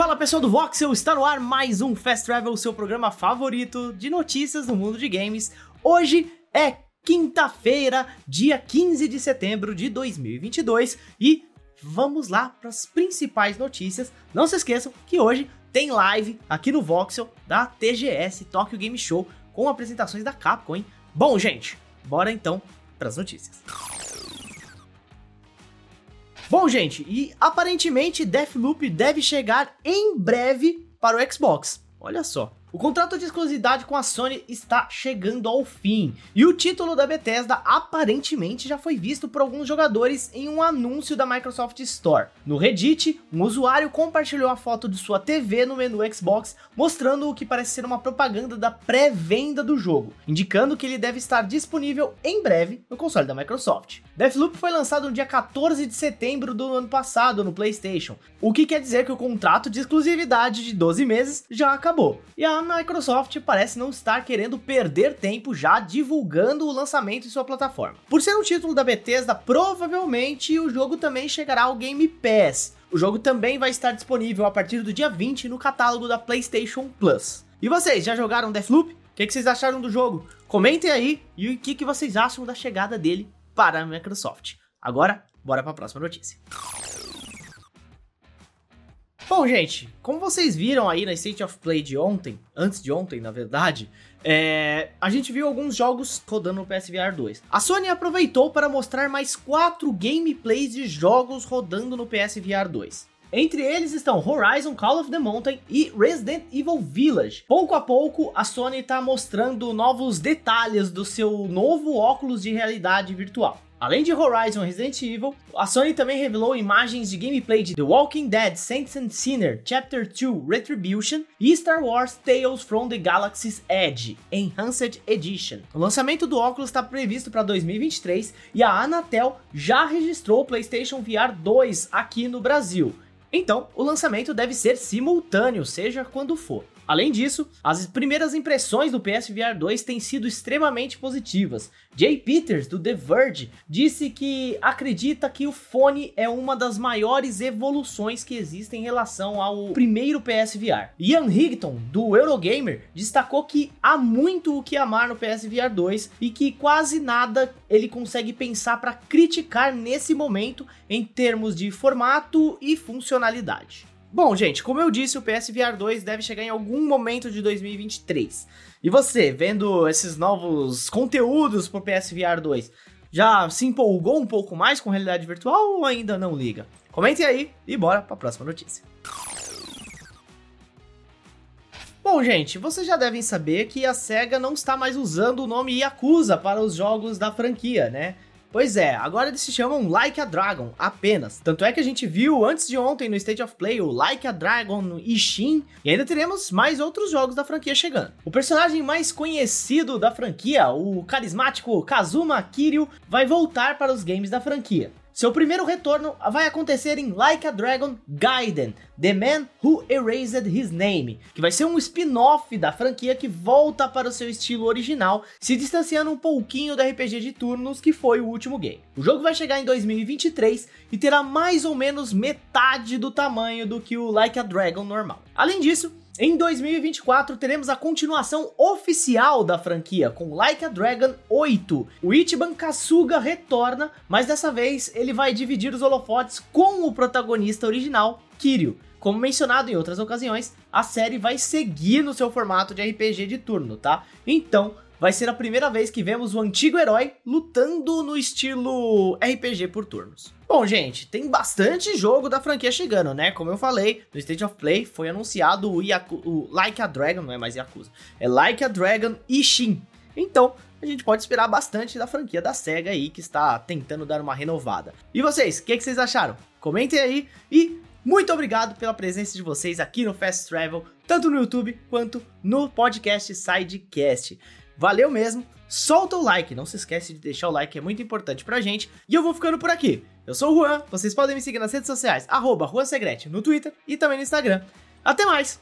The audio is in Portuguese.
Fala pessoal do Voxel, está no ar mais um Fast Travel, seu programa favorito de notícias no mundo de games. Hoje é quinta-feira, dia 15 de setembro de 2022 e vamos lá para as principais notícias. Não se esqueçam que hoje tem live aqui no Voxel da TGS Tokyo Game Show com apresentações da Capcom, hein? Bom, gente, bora então para as notícias. Bom, gente, e aparentemente Deathloop deve chegar em breve para o Xbox. Olha só. O contrato de exclusividade com a Sony está chegando ao fim, e o título da Bethesda aparentemente já foi visto por alguns jogadores em um anúncio da Microsoft Store. No Reddit, um usuário compartilhou a foto de sua TV no menu Xbox, mostrando o que parece ser uma propaganda da pré-venda do jogo, indicando que ele deve estar disponível em breve no console da Microsoft. Deathloop foi lançado no dia 14 de setembro do ano passado no PlayStation, o que quer dizer que o contrato de exclusividade de 12 meses já acabou. E a a Microsoft parece não estar querendo perder tempo já divulgando o lançamento em sua plataforma. Por ser um título da Bethesda, provavelmente o jogo também chegará ao Game Pass. O jogo também vai estar disponível a partir do dia 20 no catálogo da PlayStation Plus. E vocês, já jogaram Deathloop? O que, que, vocês acharam do jogo? Comentem aí e o que, que vocês acham da chegada dele para a Microsoft. Agora, bora para a próxima notícia. Bom, gente, como vocês viram aí na State of Play de ontem, antes de ontem, na verdade, é, a gente viu alguns jogos rodando no PSVR 2. A Sony aproveitou para mostrar mais quatro gameplays de jogos rodando no PSVR 2. Entre eles estão Horizon Call of the Mountain e Resident Evil Village. Pouco a pouco, a Sony está mostrando novos detalhes do seu novo óculos de realidade virtual. Além de Horizon Resident Evil, a Sony também revelou imagens de gameplay de The Walking Dead Saints and Sinner Chapter 2 Retribution e Star Wars Tales from the Galaxy's Edge Enhanced Edition. O lançamento do óculos está previsto para 2023 e a Anatel já registrou o PlayStation VR 2 aqui no Brasil. Então, o lançamento deve ser simultâneo, seja quando for. Além disso, as primeiras impressões do PSVR 2 têm sido extremamente positivas. Jay Peters, do The Verge, disse que acredita que o fone é uma das maiores evoluções que existem em relação ao primeiro PSVR. Ian Higton, do Eurogamer, destacou que há muito o que amar no PSVR 2 e que quase nada ele consegue pensar para criticar nesse momento em termos de formato e funcionalidade. Bom, gente, como eu disse, o PSVR 2 deve chegar em algum momento de 2023. E você, vendo esses novos conteúdos pro PSVR 2, já se empolgou um pouco mais com realidade virtual ou ainda não liga? Comente aí e bora para a próxima notícia. Bom, gente, vocês já devem saber que a SEGA não está mais usando o nome Yakuza para os jogos da franquia, né? Pois é, agora eles se chamam Like a Dragon, apenas. Tanto é que a gente viu antes de ontem no State of Play o Like a Dragon Ishin, e ainda teremos mais outros jogos da franquia chegando. O personagem mais conhecido da franquia, o carismático Kazuma Kiryu, vai voltar para os games da franquia. Seu primeiro retorno vai acontecer em Like a Dragon Gaiden, The Man Who Erased His Name, que vai ser um spin-off da franquia que volta para o seu estilo original, se distanciando um pouquinho do RPG de turnos que foi o último game. O jogo vai chegar em 2023 e terá mais ou menos metade do tamanho do que o Like a Dragon normal. Além disso, em 2024 teremos a continuação oficial da franquia com Like a Dragon 8. O Ichiban Kasuga retorna, mas dessa vez ele vai dividir os holofotes com o protagonista original, Kiryu. Como mencionado em outras ocasiões, a série vai seguir no seu formato de RPG de turno, tá? Então, vai ser a primeira vez que vemos o antigo herói lutando no estilo RPG por turnos. Bom, gente, tem bastante jogo da franquia chegando, né? Como eu falei, no State of Play foi anunciado o, Yaku o Like a Dragon, não é mais Yakuza, é Like a Dragon Ishin. Então, a gente pode esperar bastante da franquia da SEGA aí, que está tentando dar uma renovada. E vocês, o que, que vocês acharam? Comentem aí e muito obrigado pela presença de vocês aqui no Fast Travel, tanto no YouTube quanto no podcast Sidecast. Valeu mesmo. Solta o like, não se esquece de deixar o like, é muito importante pra gente. E eu vou ficando por aqui. Eu sou o Juan, vocês podem me seguir nas redes sociais, arroba no Twitter e também no Instagram. Até mais!